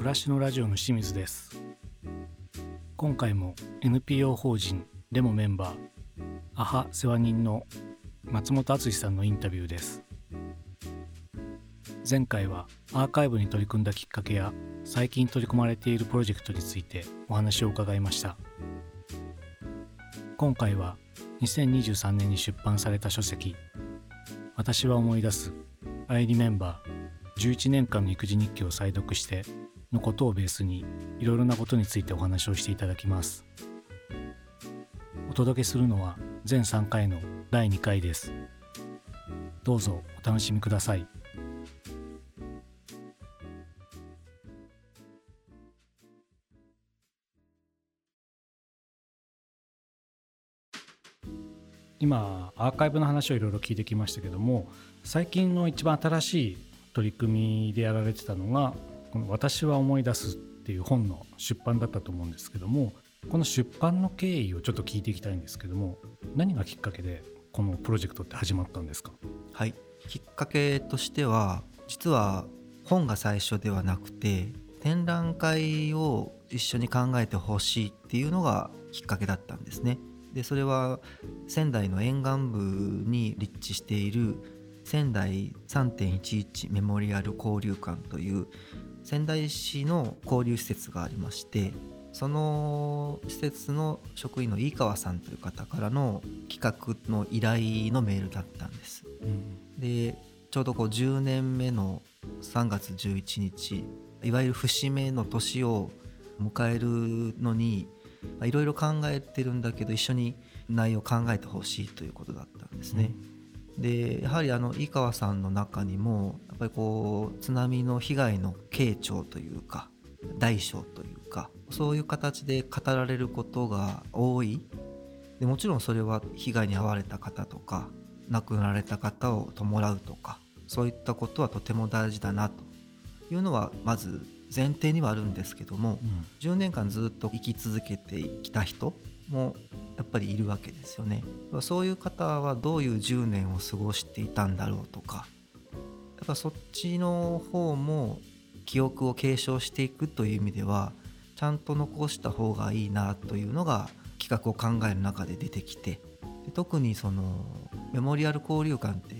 暮らしのラジオの清水です。今回も NPO 法人レモメンバーアハ世話人の松本敦さんのインタビューです。前回はアーカイブに取り組んだきっかけや最近取り組まれているプロジェクトについてお話を伺いました。今回は2023年に出版された書籍「私は思い出す I Remember 11年間の育児日記を再読して」のことをベースにいろいろなことについてお話をしていただきます。お届けするのは全3回の第2回です。どうぞお楽しみください。今アーカイブの話をいろいろ聞いてきましたけども最近の一番新しい取り組みでやられてたのがこの「私は思い出す」っていう本の出版だったと思うんですけどもこの出版の経緯をちょっと聞いていきたいんですけども何がきっかけでこのプロジェクトって始まったんですか？はいきっかけとしては実は本が最初ではなくて展覧会を一緒に考えてほしいっていうのがきっかけだったんですね。でそれは仙台の沿岸部に立地している仙台3.11メモリアル交流館という仙台市の交流施設がありましてその施設の職員の井川さんという方からの企画の依頼のメールだったんです。うん、でちょうどこう10年目の3月11日いわゆる節目の年を迎えるのにいろいろ考えてるんだけど一緒に内容を考えてほしいということだったんですね。うん、でやはりあの井川さんの中にもぱりこう津波の被害の傾聴というか大小というかそういう形で語られることが多いでもちろんそれは被害に遭われた方とか亡くなられた方を弔うとかそういったことはとても大事だなというのはまず前提にはあるんですけども、うん、10年間ずっと生き続けてきた人もやっぱりいるわけですよね。そういう方はどういう10年を過ごしていたんだろうとかやっぱそっちの方も記憶を継承していくという意味ではちゃんと残した方がいいなというのが企画を考える中で出てきて特にそのメモリアル交流館って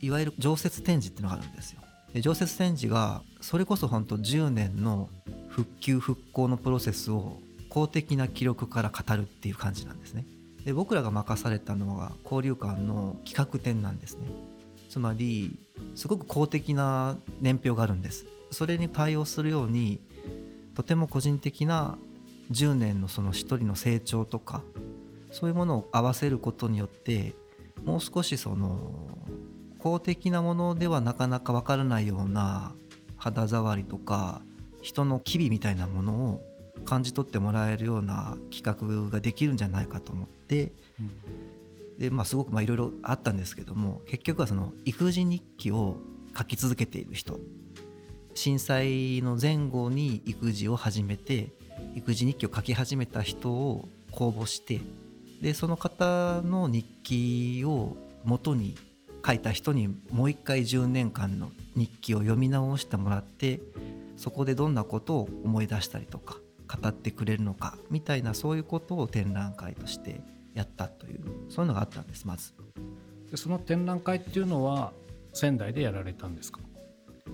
いわゆる常設展示っていうのがあるんですよ。で常設展示がそれこそ本当10年の復旧復興のプロセスを公的な記録から語るっていう感じなんですね。で僕らが任されたのが交流館の企画展なんですね。つまりすごく公的な年表があるんです。それに対応するようにとても個人的な10年のその一人の成長とかそういうものを合わせることによってもう少しその公的なものではなかなか分からないような肌触りとか人の機微みたいなものを感じ取ってもらえるような企画ができるんじゃないかと思って、でまあすごくいろいろあったんですけども結局はその育児日記を書き続けている人。震災の前後に育児を始めて育児日記を書き始めた人を公募してでその方の日記を元に書いた人にもう一回10年間の日記を読み直してもらってそこでどんなことを思い出したりとか語ってくれるのかみたいなそういうことを展覧会としてやったというそういうのがあったんですまず。でその展覧会っていうのは仙台でやられたんですか？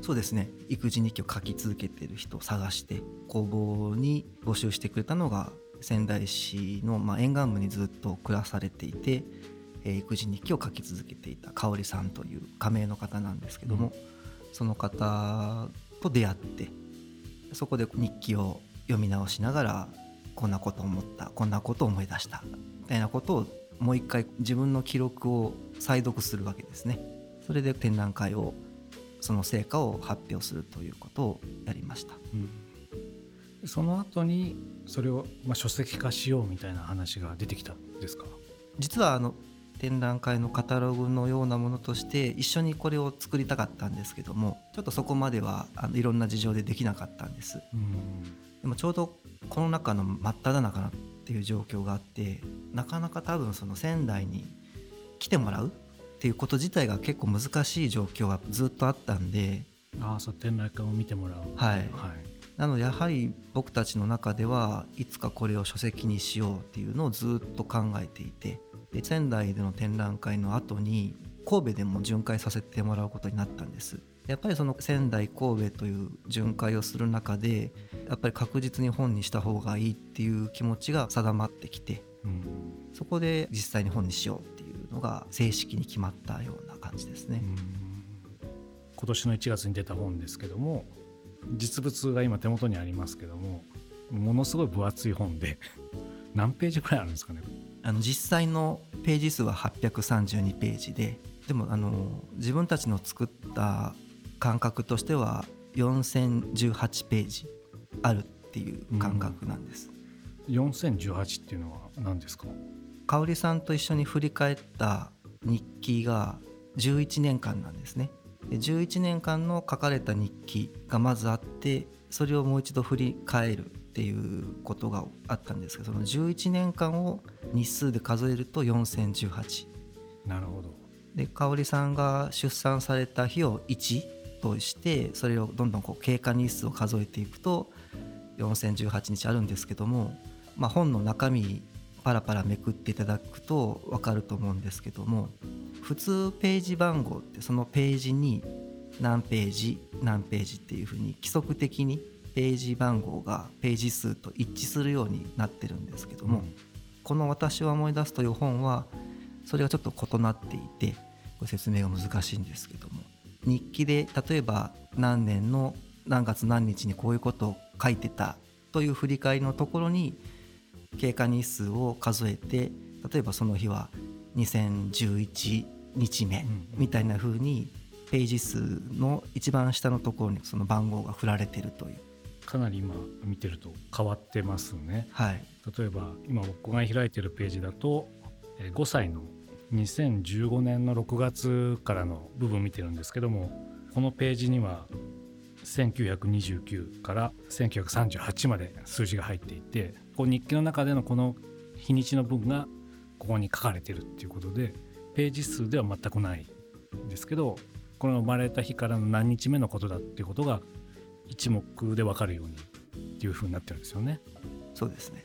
そうですね。育児日記を書き続けている人を探して工房に募集してくれたのが仙台市の、まあ、沿岸部にずっと暮らされていて、えー、育児日記を書き続けていた香織さんという仮名の方なんですけども、うん、その方と出会ってそこで日記を読み直しながらこんなこと思ったこんなことを思い出したみたいなことをもう一回自分の記録を再読するわけですね。それで展覧会をその成果を発表するということをやりました。うん、その後にそれをまあ書籍化しようみたいな話が出てきたんですか？実はあの展覧会のカタログのようなものとして一緒にこれを作りたかったんですけどもちょっとそこまではあのいろんな事情でできなかったんです、うん、でもちょうどコロナ禍の真っ只中っていう状況があってなかなか多分その仙台に来てもらうっていうこと自体が結構難しい状況はずっとあったんでああそう展覧会を見てもらう。はい、はい、なのでやはり僕たちの中ではいつかこれを書籍にしようっていうのをずっと考えていてで仙台での展覧会の後に神戸でも巡回させてもらうことになったんですやっぱりその仙台神戸という巡回をする中でやっぱり確実に本にした方がいいっていう気持ちが定まってきて、うん、そこで実際に本にしようっていうのが正式に決まったような感じですね。今年の1月に出た本ですけども実物が今手元にありますけどもものすごい分厚い本で 何ページくらいあるんですかね？あの実際のページ数は832ページででもあの自分たちの作った感覚としては4018ページあるっていう感覚なんです。うん、4018っていうのは何ですか？香織さんと一緒に振り返った日記が11年間なんですね。で11年間の書かれた日記がまずあってそれをもう一度振り返るっていうことがあったんですけどその11年間を日数で数えると4018なるほどで香織さんが出産された日を1としてそれをどんどんこう経過日数を数えていくと4018日あるんですけども、まあ、本の中身パラパラめくっていただくと分かると思うんですけども普通ページ番号ってそのページに何ページ何ページっていうふうに規則的にページ番号がページ数と一致するようになってるんですけども、この「私は思い出す」という本はそれがちょっと異なっていてご説明が難しいんですけども。日記で例えば何年の何月何日にこういうことを書いてたという振り返りのところに経過日数を数えて例えばその日は2011日目みたいな風にページ数の一番下のところにその番号が振られてるという。かなり今見てると変わってますね、はい、例えば今僕が開いてるページだと5歳の2015年の6月からの部分見てるんですけどもこのページには1929から1938まで数字が入っていてこう日記の中でのこの日にちの分がここに書かれてるっていうことでページ数では全くないんですけどこの生まれた日からの何日目のことだっていうことが一目で分かるようにっていうふうになってるんですよね。そうですね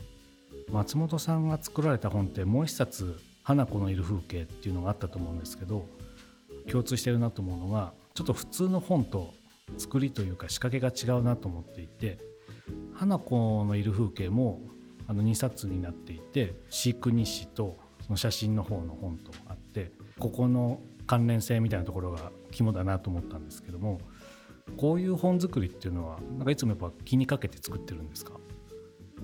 松本さんが作られた本ってもう一冊花子のいる風景っていうのがあったと思うんですけど共通してるなと思うのがちょっと普通の本と作りというか仕掛けが違うなと思っていて花子のいる風景もあの2冊になっていて飼育日誌とその写真の方の本とあってここの関連性みたいなところが肝だなと思ったんですけどもこういう本作りっていうのはなんかいつもやっぱ気にかけて作ってるんですか？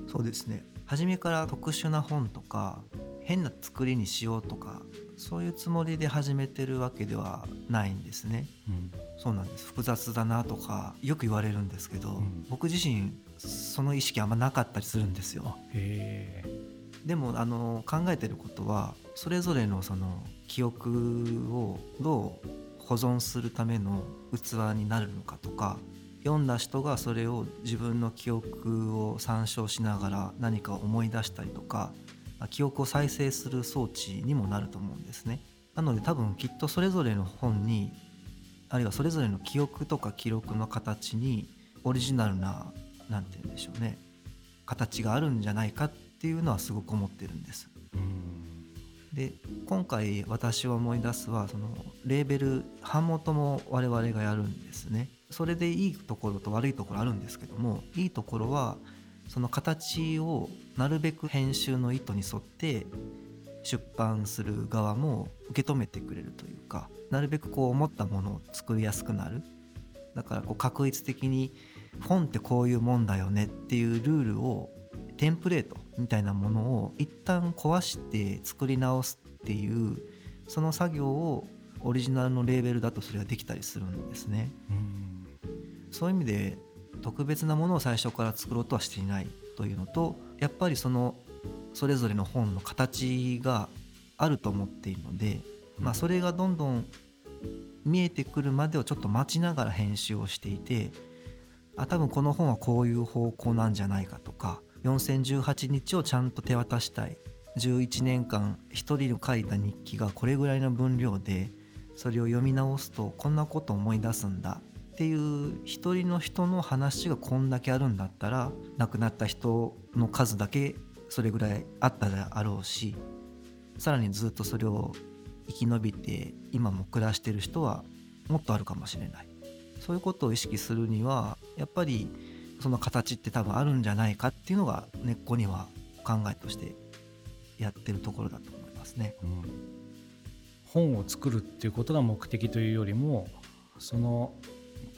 そうですね。初めから特殊な本とか変な作りにしようとかそういうつもりで始めてるわけではないんですね、うん、そうなんです。複雑だなとかよく言われるんですけど、うん、僕自身その意識あんまなかったりするんですよ。でもあの考えてることはそれぞれのその記憶をどう保存するための器になるのかとか読んだ人がそれを自分の記憶を参照しながら何か思い出したりとか記憶を再生する装置にもなると思うんですね。なので多分きっとそれぞれの本にあるいはそれぞれの記憶とか記録の形にオリジナルな何て言うんでしょうね形があるんじゃないかっていうのはすごく思ってるんです。で今回私は思い出すはそのレーベル版元も我々がやるんですね。それでいいところと悪いところあるんですけどもいいところはその形をなるべく編集の意図に沿って出版する側も受け止めてくれるというかなるべくこう思ったものを作りやすくなるだからこう確率的に本ってこういうもんだよねっていうルールをテンプレートみたいなものを一旦壊して作り直すっていうその作業をオリジナルのレーベルだとそれができたりするんですね。そういう意味で特別なものを最初から作ろうとはしていないというのとやっぱりそのそれぞれの本の形があると思っているので、まあ、それがどんどん見えてくるまでをちょっと待ちながら編集をしていてあ多分この本はこういう方向なんじゃないかとか4018日をちゃんと手渡したい。11年間1人の書いた日記がこれぐらいの分量でそれを読み直すとこんなこと思い出すんだっていう一人の人の話がこんだけあるんだったら亡くなった人の数だけそれぐらいあったであろうしさらにずっとそれを生き延びて今も暮らしてる人はもっとあるかもしれないそういうことを意識するにはやっぱりその形って多分あるんじゃないかっていうのが根っこには考えとしてやってるところだと思いますね。うん、本を作るっていうことが目的というよりもその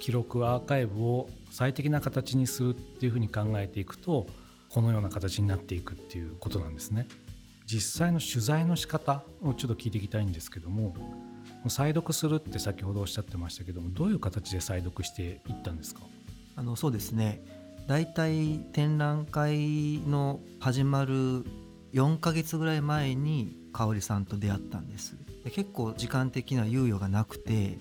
記録アーカイブを最適な形にするっていうふうに考えていくとこのような形になっていくっていうことなんですね。実際の取材の仕方をちょっと聞いていきたいんですけども再読するって先ほどおっしゃってましたけどもどういう形で再読していったんですか？あのそうですね。大体展覧会の始まる4ヶ月ぐらい前に香織さんと出会ったんです。結構時間的な猶予がなくて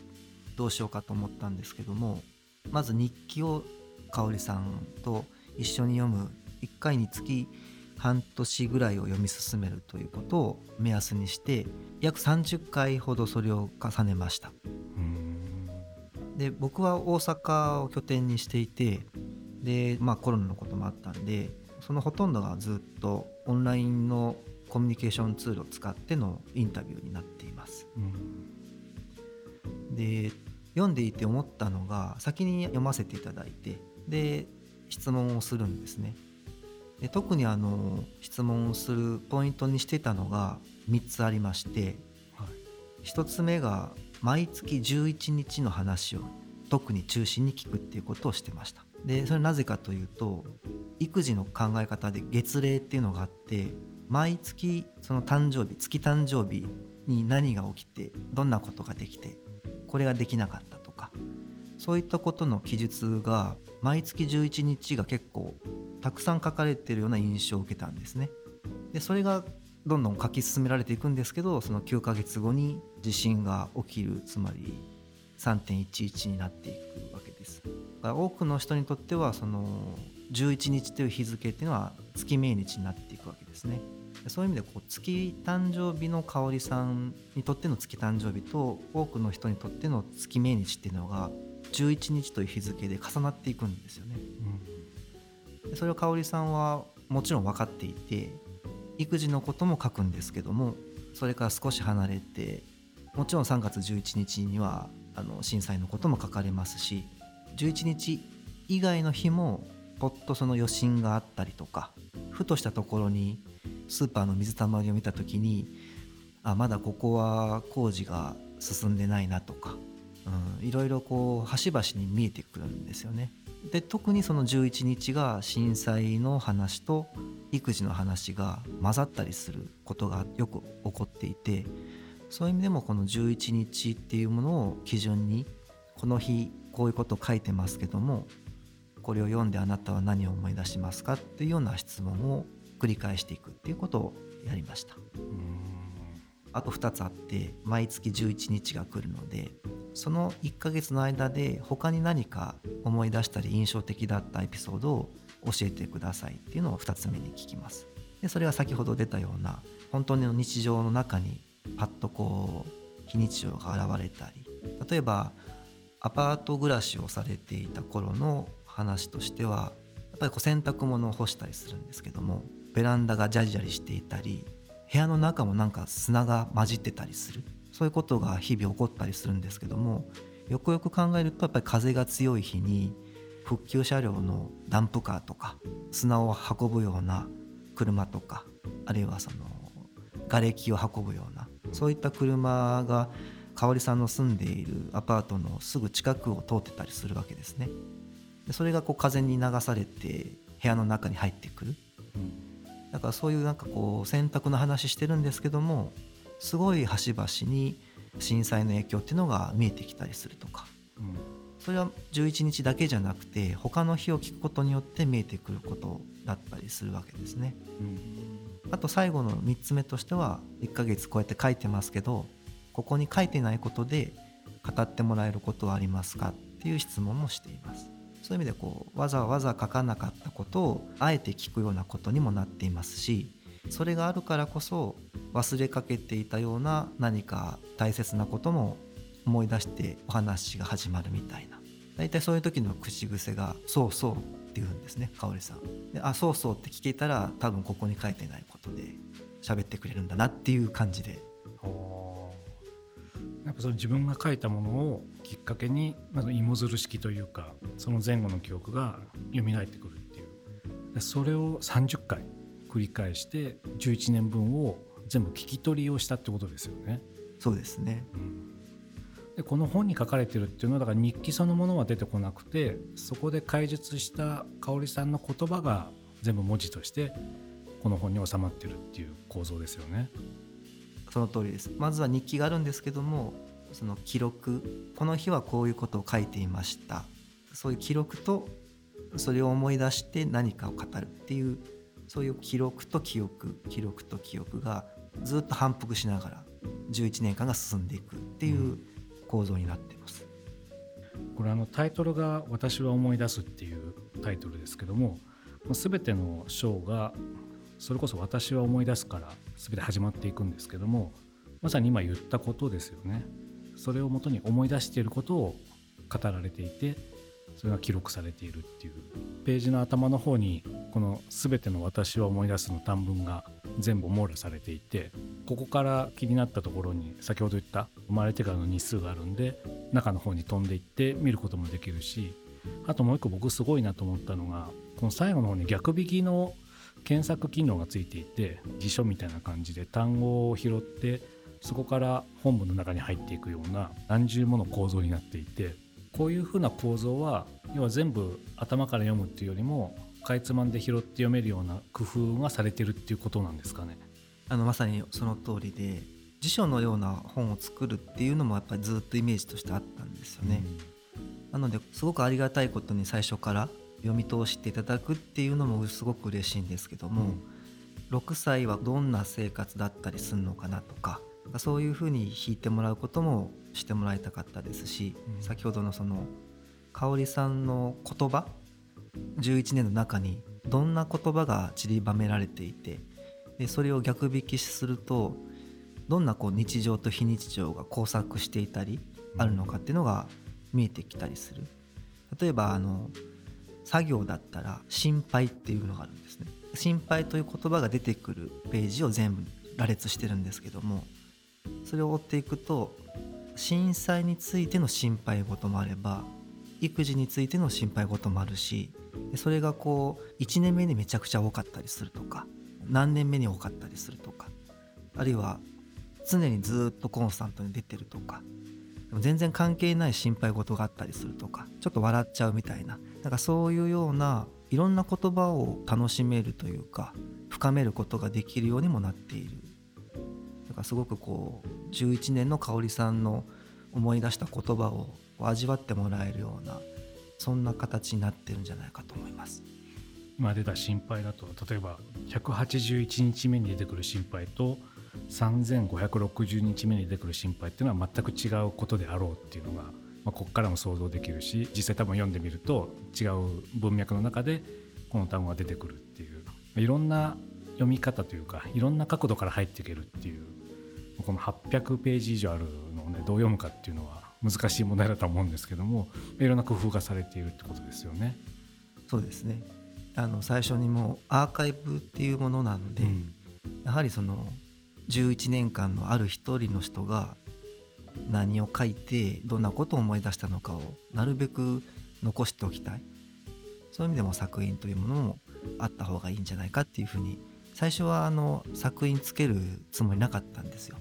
どうしようかと思ったんですけどもまず日記を香織さんと一緒に読む1回につき半年ぐらいを読み進めるということを目安にして約30回ほどそれを重ねました。で僕は大阪を拠点にしていてで、まあ、コロナのこともあったんでそのほとんどがずっとオンラインのコミュニケーションツールを使ってのインタビューになっています。で読んでいて思ったのが先に読ませていただいてで質問をするんですね。で特にあの質問をするポイントにしてたのが3つありまして、はい、1つ目が毎月11日の話を特に中心に聞くっていうことをしてました。でそれなぜかというと育児の考え方で月齢っていうのがあって毎月その誕生日月誕生日に何が起きてどんなことができてこれができなかったとかそういったことの記述が毎月11日が結構たくさん書かれてるような印象を受けたんですね。でそれがどんどん書き進められていくんですけどその9ヶ月後に地震が起きるつまり3.11になっていくわけです。多くの人にとってはその11日という日付っていうのは月命日になっていくわけですね。そういう意味でこう月誕生日の香織さんにとっての月誕生日と多くの人にとっての月命日っていうのが11日という日付で重なっていくんですよね。うん、それを香織さんはもちろん分かっていて育児のことも書くんですけどもそれから少し離れてもちろん3月11日にはあの震災のことも書かれますし11日以外の日もポッとその余震があったりとかふとしたところにスーパーの水たまりを見た時にあまだここは工事が進んでないなとか、うん、いろいろこう端々に見えてくるんですよね。で特にその11日が震災の話と育児の話が混ざったりすることがよく起こっていてそういう意味でもこの11日っていうものを基準にこの日こういうこと書いてますけどもこれを読んであなたは何を思い出しますかっていうような質問を繰り返していくっていうことをやりました。あと2つあって毎月11日が来るのでその1ヶ月の間で他に何か思い出したり印象的だったエピソードを教えてくださいっていうのを2つ目に聞きます。でそれは先ほど出たような本当の日常の中にパッとこう非日常が現れたり例えばアパート暮らしをされていた頃の話としてはやっぱりこう洗濯物を干したりするんですけどもベランダがジャリジャリしていたり部屋の中もなんか砂が混じってたりする。そういうことが日々起こったりするんですけどもよくよく考えるとやっぱり風が強い日に復旧車両のダンプカーとか砂を運ぶような車とかあるいはその瓦礫を運ぶようなそういった車が香織さんの住んでいるアパートのすぐ近くを通ってたりするわけですね。でそれがこう風に流されて部屋の中に入ってくる、うん、だからそういうなんかこう洗濯の話してるんですけどもすごい端々に震災の影響っていうのが見えてきたりするとか、うん、それは11日だけじゃなくて他の日を聞くことによって見えてくることだったりするわけですね。うん、あと最後の3つ目としては1ヶ月こうやって書いてますけどここに書いてないことで語ってもらえることはありますかっていう質問もしていますそういう意味でこうわざわざ書かなかったことをあえて聞くようなことにもなっていますしそれがあるからこそ忘れかけていたような何か大切なことも思い出してお話が始まるみたいな大体そういう時の口癖が「そうそう」って言うんですね香織さん。で「あそうそう」って聞けたら多分ここに書いてないことで喋ってくれるんだなっていう感じで。やっぱその自分が書いたものをきっかけにまず芋づる式というかその前後の記憶が蘇ってくるっていうそれを30回繰り返して11年分を全部聞き取りをしたってことですよね。そうですね、うん、でこの本に書かれてるっていうのはだから日記そのものは出てこなくてそこで解述した香織さんの言葉が全部文字としてこの本に収まってるっていう構造ですよね。その通りです。まずは日記があるんですけどもその記録この日はこういうことを書いていました。そういう記録とそれを思い出して何かを語るっていうそういう記録と記憶記録と記憶がずっと反復しながら11年間が進んでいくっていう構造になっています。これあのタイトルが「私は思い出す」っていうタイトルですけども全ての章がそれこそ「私は思い出す」から全て始まっていくんですけどもまさに今言ったことですよね。それをもとに思い出していることを語られていてそれが記録されているっていうページの頭の方にこの「全ての私は思い出す」の短文が全部網羅されていてここから気になったところに先ほど言った生まれてからの日数があるんで中の方に飛んでいって見ることもできるしあともう一個僕すごいなと思ったのがこの最後の方に逆引きの検索機能がついていて辞書みたいな感じで単語を拾ってそこから本文の中に入っていくような何重もの構造になっていてこういうふうな構造は要は全部頭から読むっていうよりもかいつまんで拾って読めるような工夫がされてるっていうことなんですかね。あのまさにその通りで辞書のような本を作るっていうのもやっぱりずっとイメージとしてあったんですよね。うん、なのですごくありがたいことに最初から読み通していただくっていうのもすごく嬉しいんですけども、うん、6歳はどんな生活だったりするのかなとかそういうふうに弾いてもらうこともしてもらいたかったですし、うん、先ほどのその香織さんの言葉11年の中にどんな言葉が散りばめられていてでそれを逆引きするとどんなこう日常と非日常が交錯していたりあるのかっていうのが見えてきたりする。例えばあの作業だったら心配っていうのがあるんですね。心配という言葉が出てくるページを全部羅列してるんですけどもそれを追っていくと震災についての心配事もあれば育児についての心配事もあるしそれがこう1年目にめちゃくちゃ多かったりするとか何年目に多かったりするとかあるいは常にずっとコンスタントに出てるとか全然関係ない心配事があったりするとかちょっと笑っちゃうみたいななんかそういうようないろんな言葉を楽しめるというか深めることができるようにもなっているだかすごくこう11年の香織さんの思い出した言葉を味わってもらえるようなそんな形になってるんじゃないかと思います。今出た心配だと例えば181日目に出てくる心配と3560日目に出てくる心配っていうのは全く違うことであろうっていうのが、まあ、ここからも想像できるし実際多分読んでみると違う文脈の中でこの単語が出てくるっていういろんな読み方というかいろんな角度から入っていけるっていうこの800ページ以上あるのをねどう読むかっていうのは難しい問題だと思うんですけどもいろんな工夫がされているってことですよね。そうですねあの最初にもアーカイブっていうものなので、うん、やはりその11年間のある一人の人が何を書いてどんなことを思い出したのかをなるべく残しておきたい。そういう意味でも作品というものもあった方がいいんじゃないかっていうふうに最初はあの作品つけるつもりなかったんですよ。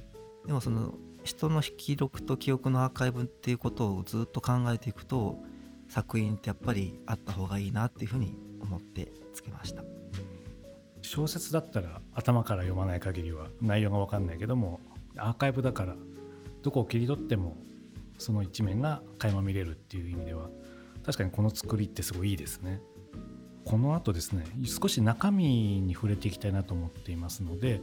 でもその人の記録と記憶のアーカイブっていうことをずっと考えていくと作品ってやっぱりあった方がいいなっていうふうに思ってつけました。小説だったら頭から読まない限りは内容が分かんないけどもアーカイブだからどこを切り取ってもその一面が垣間見れるっていう意味では確かにこの作りってすごいいいですねこの後ですね少し中身に触れていきたいなと思っていますので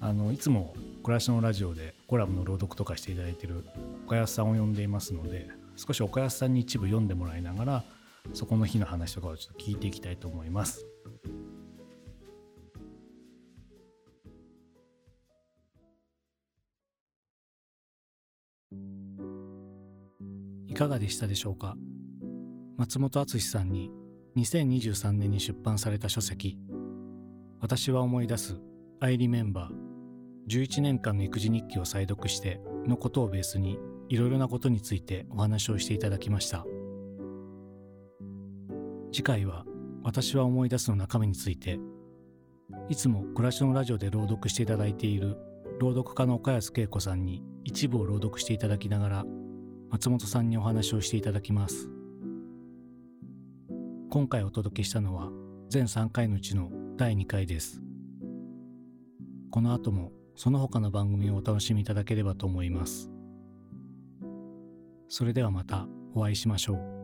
あのいつも暮らしのラジオでコラムの朗読とかしていただいている岡安さんを呼んでいますので少し岡安さんに一部読んでもらいながらそこの日の話とかをちょっと聞いていきたいと思います。かがでしたでしょうか？松本敦さんに2023年に出版された書籍「私は思い出す I Remember 11年間の育児日記を再読して」のことをベースにいろいろなことについてお話をしていただきました。次回は「私は思い出す」の中身についていつも暮らしのラジオで朗読していただいている朗読家の岡安恵子さんに一部を朗読していただきながら松本さんにお話をしていただきます。今回お届けしたのは全3回のうちの第2回です。この後もその他の番組をお楽しみいただければと思います。それではまたお会いしましょう。